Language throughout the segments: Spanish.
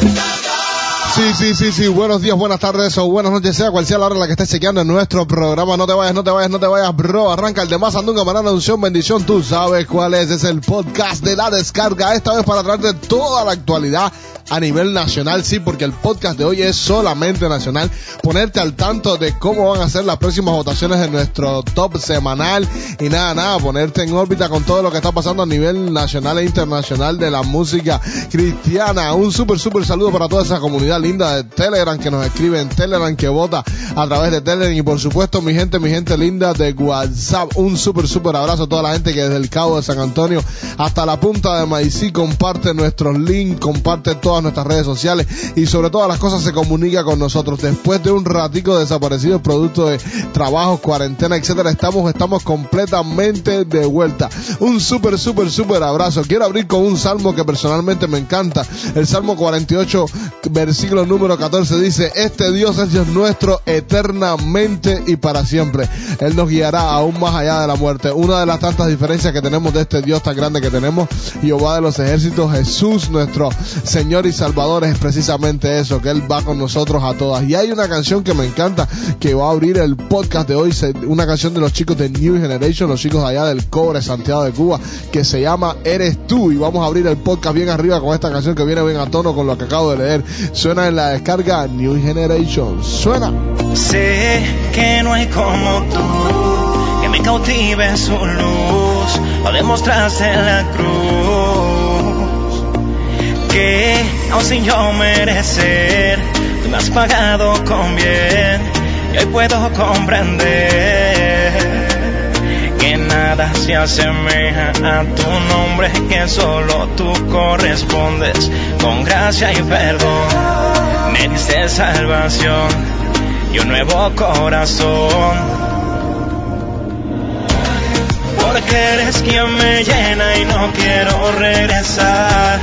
Bye. Sí, sí, sí, sí. Buenos días, buenas tardes o buenas noches, sea cual sea la hora en la que estés chequeando en nuestro programa. No te vayas, no te vayas, no te vayas, bro. Arranca el de más andunga, manana, unción, bendición. Tú sabes cuál es. Es el podcast de la descarga. Esta vez para traerte toda la actualidad a nivel nacional, sí, porque el podcast de hoy es solamente nacional. Ponerte al tanto de cómo van a ser las próximas votaciones de nuestro top semanal y nada, nada, ponerte en órbita con todo lo que está pasando a nivel nacional e internacional de la música cristiana. Un súper, súper saludo para toda esa comunidad linda de Telegram que nos escribe en Telegram, que vota a través de Telegram y por supuesto mi gente, mi gente linda de WhatsApp. Un súper, súper abrazo a toda la gente que desde el Cabo de San Antonio hasta la punta de Maicí comparte nuestros links, comparte todas nuestras redes sociales y sobre todas las cosas se comunica con nosotros. Después de un ratico desaparecido producto de trabajo, cuarentena, etcétera, estamos, estamos completamente de vuelta. Un súper, súper, súper abrazo. Quiero abrir con un salmo que personalmente me encanta. El Salmo 48, versículo número 14 dice, este Dios es nuestro eternamente y para siempre. Él nos guiará aún más allá de la muerte. Una de las tantas diferencias que tenemos de este Dios tan grande que tenemos, Jehová de los ejércitos, Jesús, nuestro Señor y Salvador, es precisamente eso, que Él va con nosotros a todas. Y hay una canción que me encanta, que va a abrir el podcast de hoy, una canción de los chicos de New Generation, los chicos allá del Cobre, Santiago de Cuba, que se llama Eres tú. Y vamos a abrir el podcast bien arriba con esta canción que viene bien a tono con lo que acabo de leer. Suena en la descarga New Generation. Suena. Sé que no hay como tú, que me cautive su luz, lo demostraste en la cruz. Que aun sin yo merecer, tú me has pagado con bien, y hoy puedo comprender que nada se asemeja a tu nombre, que solo tú correspondes con gracia y perdón. Me diste salvación y un nuevo corazón. Porque eres quien me llena y no quiero regresar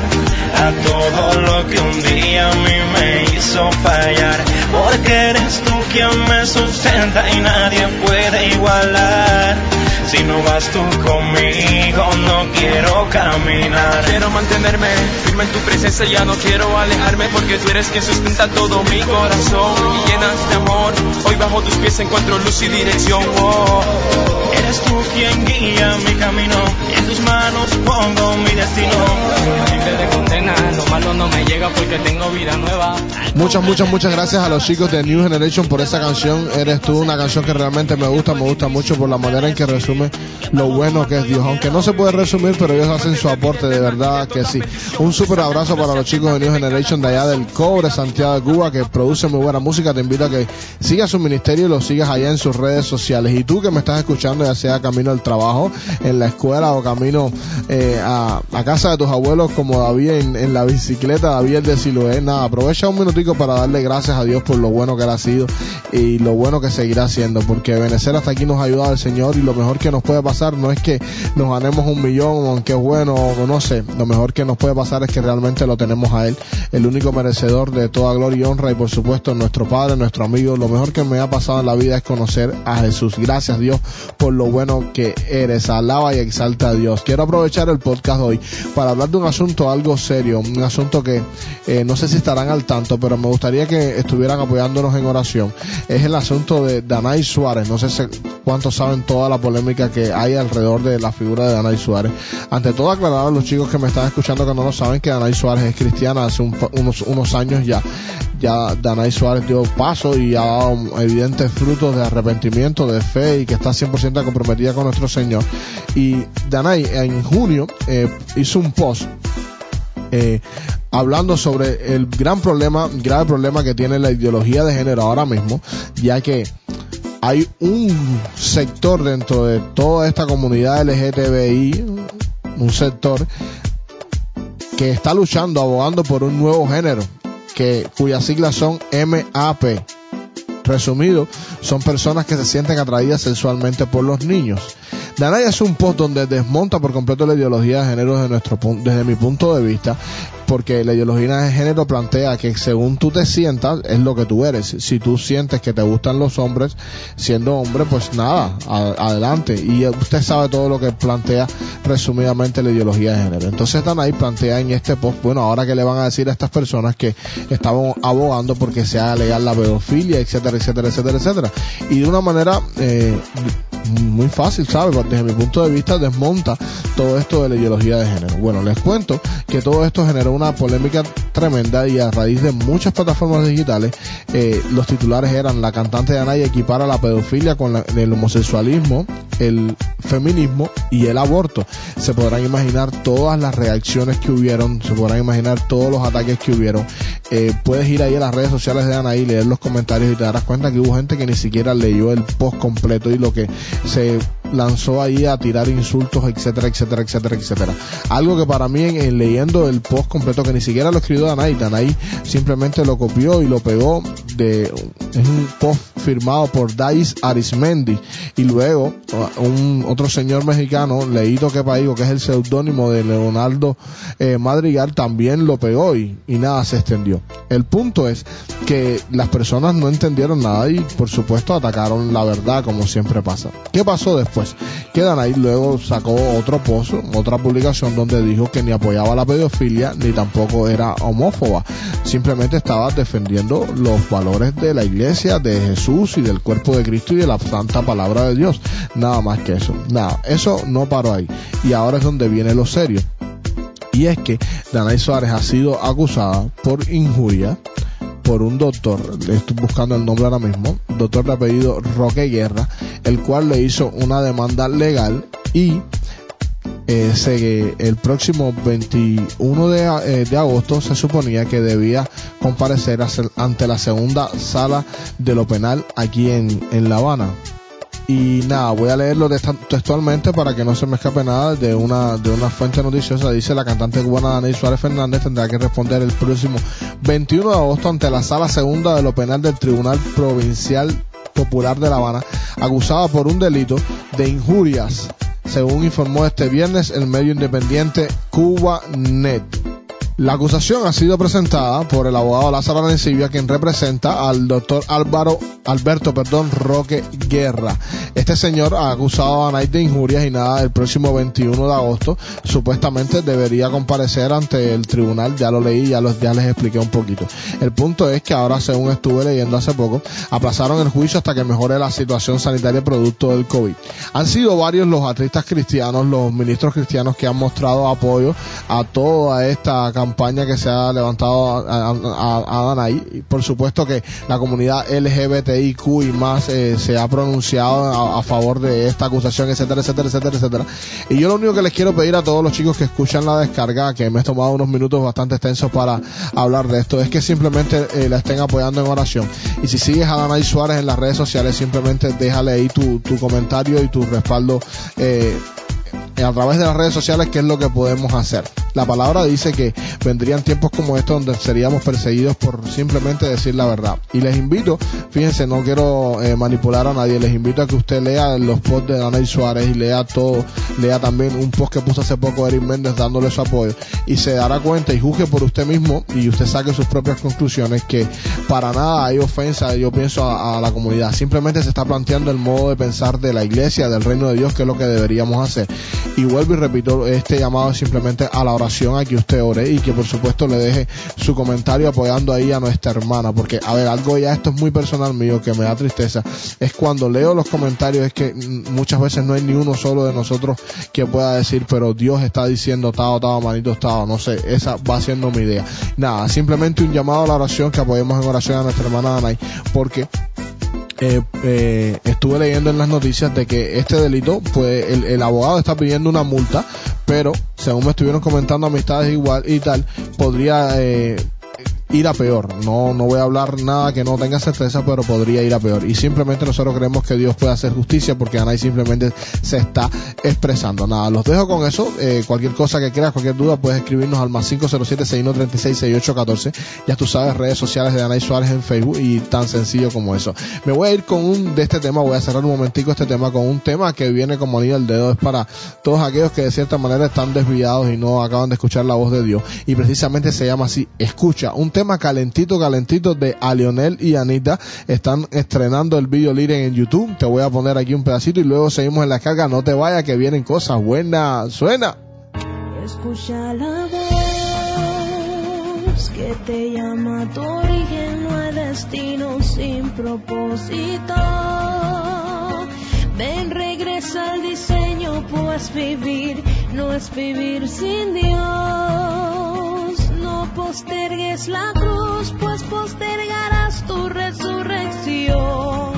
a todo lo que un día a mí me hizo fallar. Porque eres tú quien me sustenta y nadie puede igualar. Si no vas tú conmigo, no quiero caminar. Quiero mantenerme firme en tu presencia, ya no quiero alejarme porque tú eres quien sustenta todo mi corazón y llenas de amor. Hoy bajo tus pies encuentro luz y dirección. Oh. Eres tú quien guía mi camino y en tus manos pongo mi destino. Libre de lo malo no me llega porque tengo vida nueva. Muchas, muchas, muchas gracias a los chicos de New Generation por esa canción. Eres tú, una canción que realmente me gusta, me gusta mucho por la manera en que resume lo bueno que es Dios. Aunque no se puede resumir, pero ellos hacen su aporte, de verdad que sí. Un súper abrazo para los chicos de New Generation de allá del Cobre, Santiago de Cuba, que producen muy buena música. Te invito a que sigas su ministerio y lo sigas allá en sus redes sociales. Y tú que me estás escuchando, ya sea camino al trabajo, en la escuela o camino eh, a, a, casa de tus abuelos, como David en, en la bicicleta, David de Siloé, nada, aprovecha un minutico para darle gracias a Dios por lo bueno que él ha sido y lo bueno que seguirá haciendo, porque Venezuela hasta aquí nos ha ayudado el Señor y lo mejor que nos puede pasar no es que nos ganemos un millón, aunque es bueno, no sé, lo mejor que nos puede pasar es que realmente lo tenemos a Él, el único merecedor de toda gloria y honra y por supuesto nuestro Padre, nuestro amigo, lo mejor que me ha pasado en la vida es conocer a Jesús. Gracias Dios por lo bueno que eres, alaba y exalta a Dios. Quiero aprovechar el podcast hoy para hablar de un asunto algo serio, un asunto que eh, no sé si estarán al tanto, pero me gustaría que estuvieran apoyándonos en oración. Es el asunto de Danay Suárez, no sé cuántos saben toda la polémica que hay alrededor de la figura de Danay Suárez. Ante todo aclarar a los chicos que me están escuchando que no lo saben que Danay Suárez es cristiana hace un, unos, unos años ya. Ya Danay Suárez dio paso y ha dado evidentes frutos de arrepentimiento, de fe y que está 100% comprometida con nuestro Señor. Y Danay en junio eh, hizo un post eh, hablando sobre el gran problema, grave problema que tiene la ideología de género ahora mismo, ya que hay un sector dentro de toda esta comunidad LGTBI, un sector que está luchando, abogando por un nuevo género, que cuyas siglas son MAP. Resumido, son personas que se sienten atraídas sexualmente por los niños. Danay es un post donde desmonta por completo la ideología de género desde, nuestro, desde mi punto de vista porque la ideología de género plantea que según tú te sientas es lo que tú eres. Si tú sientes que te gustan los hombres, siendo hombre, pues nada, adelante. Y usted sabe todo lo que plantea resumidamente la ideología de género. Entonces Danay plantea en este post, bueno, ahora que le van a decir a estas personas que estaban abogando porque se haga legal la pedofilia, etcétera, etcétera, etcétera, etcétera. Y de una manera eh, muy fácil, ¿sabes? Desde mi punto de vista desmonta todo esto de la ideología de género. Bueno, les cuento que todo esto generó una polémica tremenda y a raíz de muchas plataformas digitales, eh, los titulares eran la cantante de Anaya equipara la pedofilia con el homosexualismo, el feminismo y el aborto. Se podrán imaginar todas las reacciones que hubieron, se podrán imaginar todos los ataques que hubieron. Eh, puedes ir ahí a las redes sociales de Anaí, leer los comentarios y te darás cuenta que hubo gente que ni siquiera leyó el post completo y lo que se lanzó ahí a tirar insultos, etcétera, etcétera, etcétera, etcétera. Algo que para mí en, leyendo el post completo que ni siquiera lo escribió Danay, Danay simplemente lo copió y lo pegó de es un post firmado por Dais Arismendi y luego un otro señor mexicano, Leito Quepaigo, que es el seudónimo de Leonardo eh, Madrigal, también lo pegó y nada se extendió. El punto es que las personas no entendieron nada y por supuesto atacaron la verdad como siempre pasa. ¿Qué pasó después? Pues quedan ahí. Luego sacó otro post, otra publicación donde dijo que ni apoyaba la pedofilia ni tampoco era homófoba. Simplemente estaba defendiendo los valores de la iglesia, de Jesús y del cuerpo de Cristo y de la santa palabra de Dios. Nada más que eso. Nada, eso no paró ahí. Y ahora es donde viene lo serio. Y es que Danay Suárez ha sido acusada por injuria por un doctor, le estoy buscando el nombre ahora mismo, doctor de apellido Roque Guerra, el cual le hizo una demanda legal y eh, el próximo 21 de, eh, de, agosto se suponía que debía comparecer ante la segunda sala de lo penal aquí en, en La Habana. Y nada, voy a leerlo textualmente para que no se me escape nada de una, de una fuente noticiosa. Dice la cantante cubana Dani Suárez Fernández tendrá que responder el próximo 21 de agosto ante la sala segunda de lo penal del Tribunal Provincial Popular de La Habana, acusada por un delito de injurias, según informó este viernes el medio independiente Cuba Net. La acusación ha sido presentada por el abogado Lázaro Arencibia, quien representa al doctor Álvaro, Alberto, perdón, Roque Guerra. Este señor ha acusado a Nike de injurias y nada, el próximo 21 de agosto supuestamente debería comparecer ante el tribunal, ya lo leí, ya, los, ya les expliqué un poquito. El punto es que ahora, según estuve leyendo hace poco, aplazaron el juicio hasta que mejore la situación sanitaria producto del COVID. Han sido varios los artistas cristianos, los ministros cristianos que han mostrado apoyo a toda esta campaña que se ha levantado a, a, Y por supuesto que la comunidad LGBTIQ y más eh, se ha pronunciado a, favor de esta acusación, etcétera, etcétera, etcétera, etcétera. Y yo lo único que les quiero pedir a todos los chicos que escuchan la descarga, que me he tomado unos minutos bastante extensos para hablar de esto, es que simplemente eh, la estén apoyando en oración. Y si sigues a Danay Suárez en las redes sociales, simplemente déjale ahí tu, tu comentario y tu respaldo. Eh, a través de las redes sociales qué es lo que podemos hacer. La palabra dice que vendrían tiempos como estos donde seríamos perseguidos por simplemente decir la verdad. Y les invito, fíjense, no quiero eh, manipular a nadie, les invito a que usted lea los posts de Daniel Suárez y lea todo, lea también un post que puso hace poco Eric Méndez dándole su apoyo y se dará cuenta y juzgue por usted mismo y usted saque sus propias conclusiones que para nada hay ofensa, yo pienso, a, a la comunidad. Simplemente se está planteando el modo de pensar de la iglesia, del reino de Dios, que es lo que deberíamos hacer. Y vuelvo y repito, este llamado simplemente a la oración, a que usted ore y que por supuesto le deje su comentario apoyando ahí a nuestra hermana, porque a ver, algo ya esto es muy personal mío que me da tristeza, es cuando leo los comentarios es que muchas veces no hay ni uno solo de nosotros que pueda decir, pero Dios está diciendo, tao, tao, manito, tao, no sé, esa va siendo mi idea. Nada, simplemente un llamado a la oración, que apoyemos en oración a nuestra hermana Anay, porque eh, eh, estuve leyendo en las noticias de que este delito, pues el, abogado está pidiendo una multa, pero según me estuvieron comentando amistades igual y tal, podría eh, ir a peor. No, no voy a hablar nada que no tenga certeza, pero podría ir a peor. Y simplemente nosotros creemos que Dios puede hacer justicia porque Anay simplemente se está expresando. Nada, los dejo con eso. Eh, cualquier cosa que quieras, cualquier duda, puedes escribirnos al más 507-6136-6814. Ya tú sabes, redes sociales de Anay Suárez en Facebook y tan sencillo como eso. Me voy a ir con un de este tema, voy a cerrar un momentico este tema con un tema que viene como anillo al dedo. Es para todos aquellos que de cierta manera están desviados y no acaban de escuchar la voz de Dios. Y precisamente se llama así, escucha, un tema calentito, calentito de a Lionel y Anita. Están estrenando el video libre en YouTube. Te voy a poner aquí un pedacito y luego seguimos en la carga. No te vayas que vienen cosas buenas. Suena. Escucha la voz que te llama tu origen, no hay destino sin propósito. Ven, regresa al diseño, pues vivir no es vivir sin Dios. Postergues la cruz, pues postergarás tu resurrección.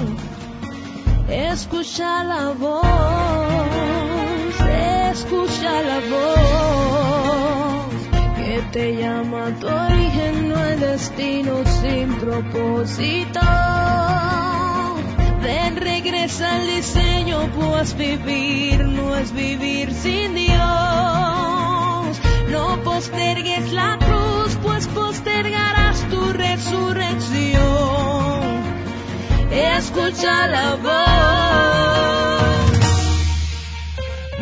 Escucha la voz, escucha la voz que te llama tu origen, no hay destino sin propósito. Ven, regresa al diseño, pues vivir no es vivir sin Dios. No postergues la pues postergarás tu resurrección. Escucha la voz.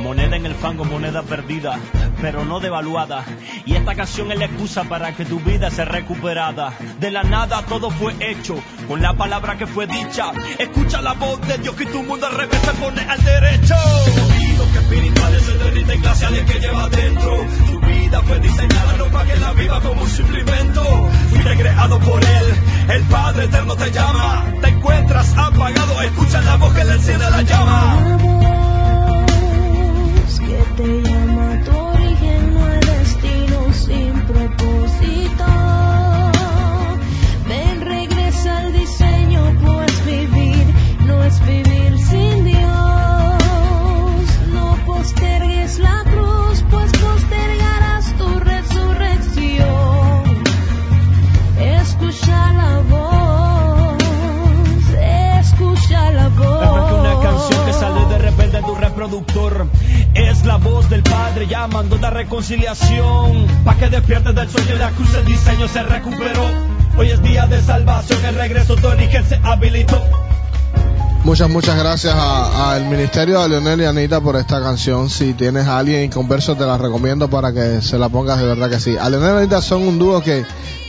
Moneda en el fango, moneda perdida, pero no devaluada. Y esta canción es la excusa para que tu vida sea recuperada. De la nada todo fue hecho, con la palabra que fue dicha. Escucha la voz de Dios que tu mundo al revés se pone al derecho. Que espirituales se derriten glaciales que lleva dentro. Vida fue diseñada no para que la viva como un simple invento. Fuiste creado por Él, el Padre eterno te llama. Te encuentras apagado, escucha la voz que le enciende la llama. Muchas, muchas gracias al Ministerio de Leonel y Anita por esta canción. Si tienes a alguien inconverso, te la recomiendo para que se la pongas de verdad que sí. A Leonel y Anita son un dúo que,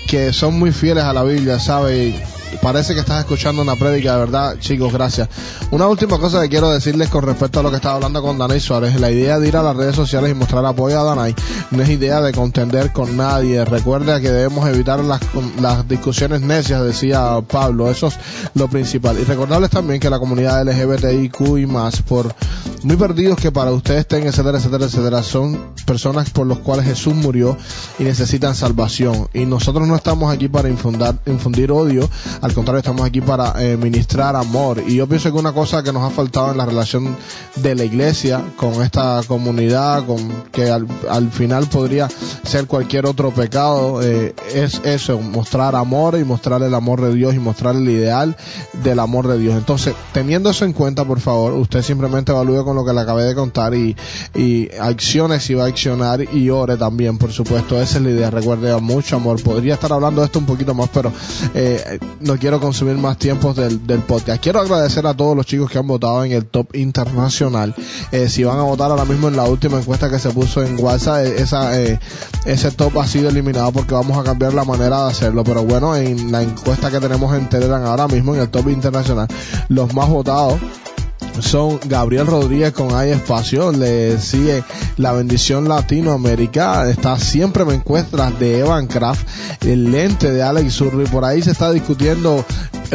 que son muy fieles a la Biblia, ¿sabes? Parece que estás escuchando una prédica, de verdad, chicos, gracias. Una última cosa que quiero decirles con respecto a lo que estaba hablando con Danay Suárez. La idea de ir a las redes sociales y mostrar apoyo a Danay no es idea de contender con nadie. Recuerda que debemos evitar las, las discusiones necias, decía Pablo. Eso es lo principal. Y recordarles también que la comunidad LGBTIQ y más, por muy perdidos que para ustedes estén, etcétera, etcétera, etcétera, son personas por los cuales Jesús murió y necesitan salvación. Y nosotros no estamos aquí para infundar, infundir odio, al contrario, estamos aquí para eh, ministrar amor. Y yo pienso que una cosa que nos ha faltado en la relación de la iglesia con esta comunidad, con que al, al final podría ser cualquier otro pecado, eh, es eso, mostrar amor y mostrar el amor de Dios y mostrar el ideal del amor de Dios. Entonces, teniendo eso en cuenta, por favor, usted simplemente evalúe con lo que le acabé de contar y, y accione si va a accionar y ore también, por supuesto. Esa es la idea. Recuerde, mucho amor. Podría estar hablando de esto un poquito más, pero eh, no quiero consumir más tiempos del, del podcast. Quiero agradecer a todos los chicos que han votado en el top internacional. Eh, si van a votar ahora mismo en la última encuesta que se puso en WhatsApp, eh, esa, eh, ese top ha sido eliminado porque vamos a cambiar la manera de hacerlo. Pero bueno, en la encuesta que tenemos en Telegram ahora mismo en el top internacional, los más votados son Gabriel Rodríguez con Hay Espacio, le sigue La Bendición Latinoamérica, está Siempre Me Encuentras de Evan Kraft, El Lente de Alex Zurdo y por ahí se está discutiendo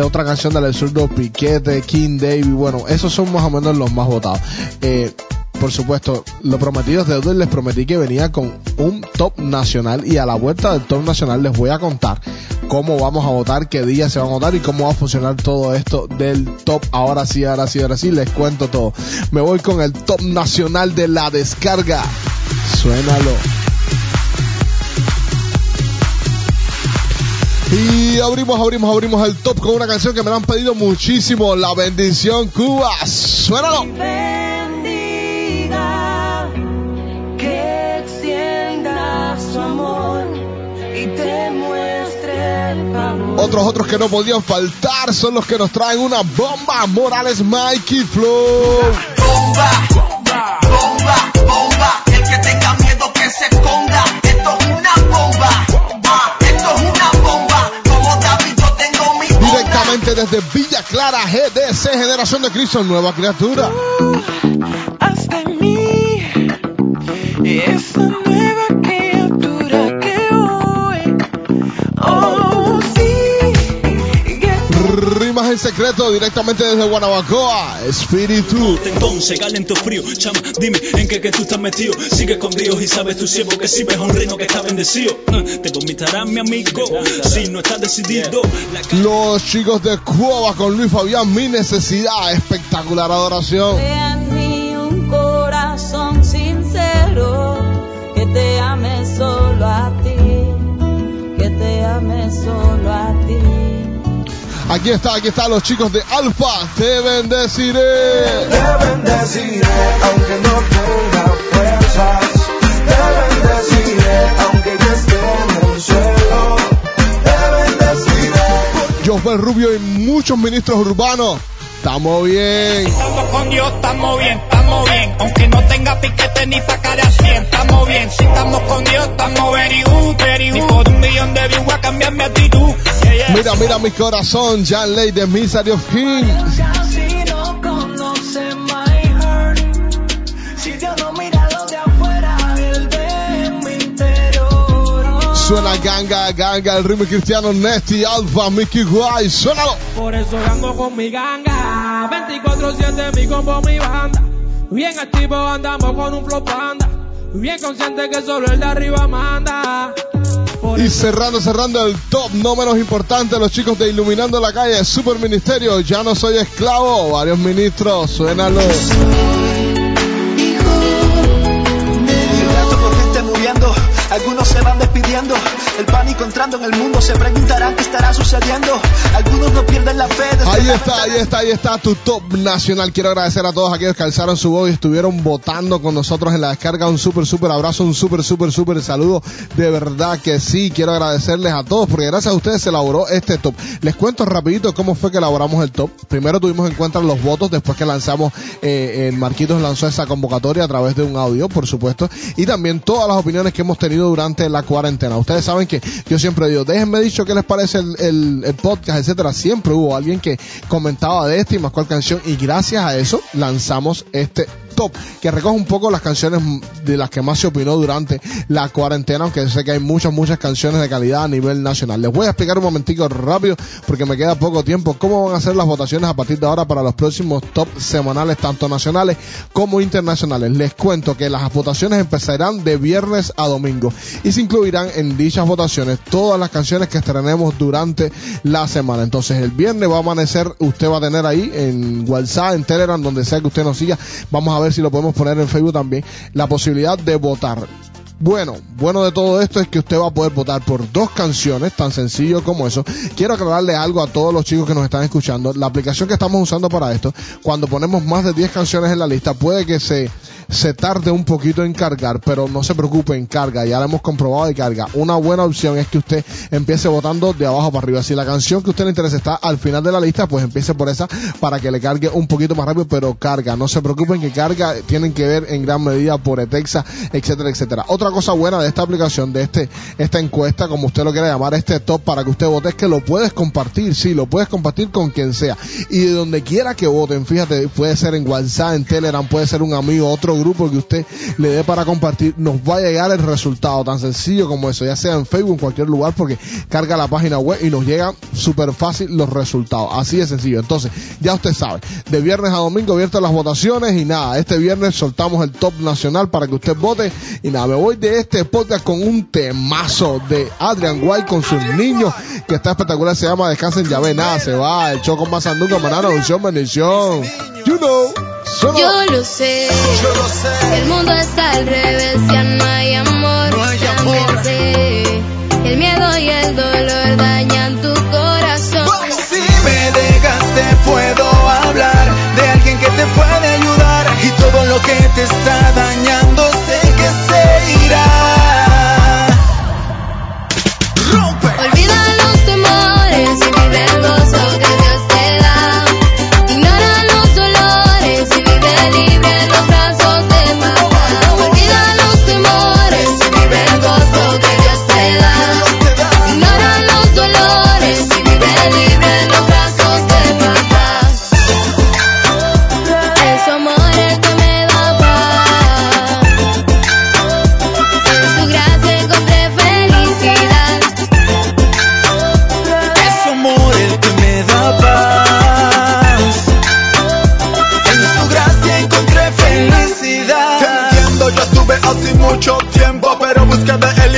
otra canción de Alex Zurdo, Piquete, King David, bueno, esos son más o menos los más votados. Eh, por supuesto, lo prometido es deuda y les prometí que venía con un top nacional y a la vuelta del top nacional les voy a contar cómo vamos a votar, qué día se va a votar y cómo va a funcionar todo esto del top. Ahora sí, ahora sí, ahora sí, les cuento todo. Me voy con el top nacional de la descarga. Suénalo. Y abrimos, abrimos, abrimos el top con una canción que me la han pedido muchísimo. La bendición Cuba. Suénalo. Favor. Otros, que no podían faltar son los que nos traen una bomba. Morales, Mikey Flow. Bomba, bomba, bomba, bomba. El que tenga miedo que se esconda. Esto es una bomba. Esto es una bomba. Como David yo tengo mi bomba. Directamente desde Villa Clara, GDC, Generación de Cristo, nueva criatura. de mí esa nueva criatura En secreto, directamente desde Guanabacoa, Espíritu. Entonces, calento frío, chama, dime en qué que tú estás metido. Sigue con Dios y sabes tu siervo que si ves un reino que está bendecido. Ah, Te vomitará mi amigo si no estás decidido. Los chicos de Cuba con Luis Fabián, mi necesidad, espectacular adoración. Mí un corazón sincero que te ame solo a ti, que te ame solo a ti. Aquí está, aquí están los chicos de Alfa, te bendeciré. Te bendeciré aunque no tenga fuerzas. Te bendeciré aunque ya esté en el suelo. Te bendeciré. Josbel Rubio y muchos ministros urbanos. Estamos bien. Estamos con Dios, estamos bien, estamos bien. Aunque no tenga piquete ni pa' cara a 100, estamos bien. Si estamos con Dios, estamos very good, very good. Ni por un millón de views voy a cambiar mi actitud. Yeah, yeah. Mira, mira mi corazón, Jan Ley de Misery of King. Ganga, ganga, el ritmo cristiano Nesty, Alfa, Mickey Guay, suénalo. Por eso ando con mi ganga 24-7 mi combo, mi banda Bien activo andamos con un flow panda Bien consciente que solo el de arriba manda Por Y cerrando, cerrando el top, no menos importante, los chicos de Iluminando la Calle, Super Ministerio, ya no soy esclavo, varios ministros, suénalo. Rato con gente muriendo, algunos se van despidiendo. El pánico entrando en el mundo, se preguntarán qué estará sucediendo. Algunos no pierden la fe. Ahí está, ahí está, ahí está tu top nacional. Quiero agradecer a todos aquellos que alzaron su voz y estuvieron votando con nosotros en la descarga. Un súper, súper abrazo, un súper, súper, súper saludo. De verdad que sí, quiero agradecerles a todos porque gracias a ustedes se elaboró este top. Les cuento rapidito cómo fue que elaboramos el top. Primero tuvimos en cuenta los votos, después que lanzamos, eh, el Marquitos lanzó esa convocatoria a través de un audio, por supuesto, y también todas las opiniones que hemos tenido durante la cuarentena. Ustedes saben que yo siempre digo, déjenme dicho qué les parece el, el- podcast, etcétera. Siempre hubo alguien que comentaba de este y más cual canción, y gracias a eso lanzamos este top que recoge un poco las canciones de las que más se opinó durante la cuarentena, aunque sé que hay muchas, muchas canciones de calidad a nivel nacional. Les voy a explicar un momentico rápido porque me queda poco tiempo cómo van a ser las votaciones a partir de ahora para los próximos top semanales, tanto nacionales como internacionales. Les cuento que las votaciones empezarán de viernes a domingo y se incluirán en dichas votaciones todas las canciones que estrenemos durante la semana. Entonces el viernes va a amanecer, usted va a tener ahí en WhatsApp, en Telegram, donde sea que usted nos siga, vamos a ver si lo podemos poner en Facebook también, la posibilidad de votar. Bueno, bueno de todo esto es que usted va a poder votar por dos canciones, tan sencillo como eso. Quiero aclararle algo a todos los chicos que nos están escuchando. La aplicación que estamos usando para esto, cuando ponemos más de 10 canciones en la lista, puede que se, se tarde un poquito en cargar, pero no se preocupe, en carga. Ya lo hemos comprobado y carga. Una buena opción es que usted empiece votando de abajo para arriba. Si la canción que usted le interesa está al final de la lista, pues empiece por esa para que le cargue un poquito más rápido, pero carga. No se preocupen que carga, tienen que ver en gran medida por Etexa, etcétera, etcétera. Otra cosa buena de esta aplicación, de este, esta encuesta, como usted lo quiera llamar, este top para que usted vote, es que lo puedes compartir, sí, lo puedes compartir con quien sea. Y de donde quiera que voten, fíjate, puede ser en WhatsApp, en Telegram, puede ser un amigo, otro grupo que usted le dé para compartir, nos va a llegar el resultado tan sencillo como eso, ya sea en Facebook, en cualquier lugar, porque carga la página web y nos llegan súper fácil los resultados. Así de sencillo. Entonces, ya usted sabe, de viernes a domingo abiertas las votaciones y nada, este viernes soltamos el top nacional para que usted vote y nada, me voy de este podcast con un temazo de Adrian White con sus niños que está espectacular, se llama Descansen ya ve, nada, se va, el show más sandunga, manana, unción, bendición. You know, yo lo sé, yo lo sé. El mundo está al revés, ya no hay amor. No hay amor. El miedo y el dolor dañan tu corazón. Pues si me dejaste, puedo hablar de alguien que te puede ayudar. Y todo lo que te está dañando, sé que se irá.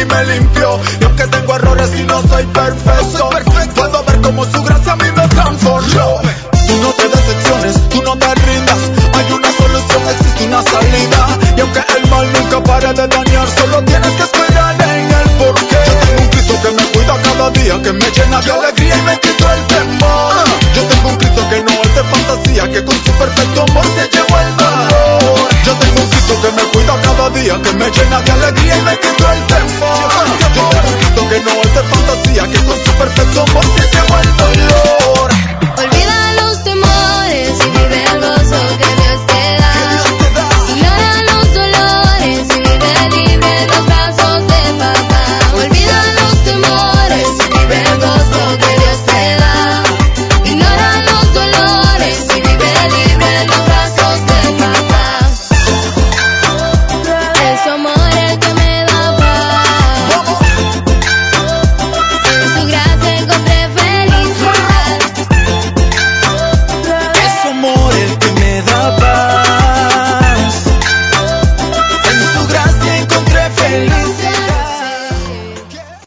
Me limpió. Y aunque tengo errores y no soy perfecto, puedo ver como su gracia a mí me transformó. Tú no te decepciones, tú no te rindas. Hay una solución, existe una salida. Y aunque el mal nunca pare de dañar, solo tienes que esperar en el porqué. Yo tengo un Cristo que me cuida cada día, que me llena de alegría y me quito el temor. Yo tengo un Cristo que no es de fantasía, que con su perfecto amor se llevó el que me llena de alegría y me quito el temor. Yo Cristo que no es de fantasía, que con su perfecto amor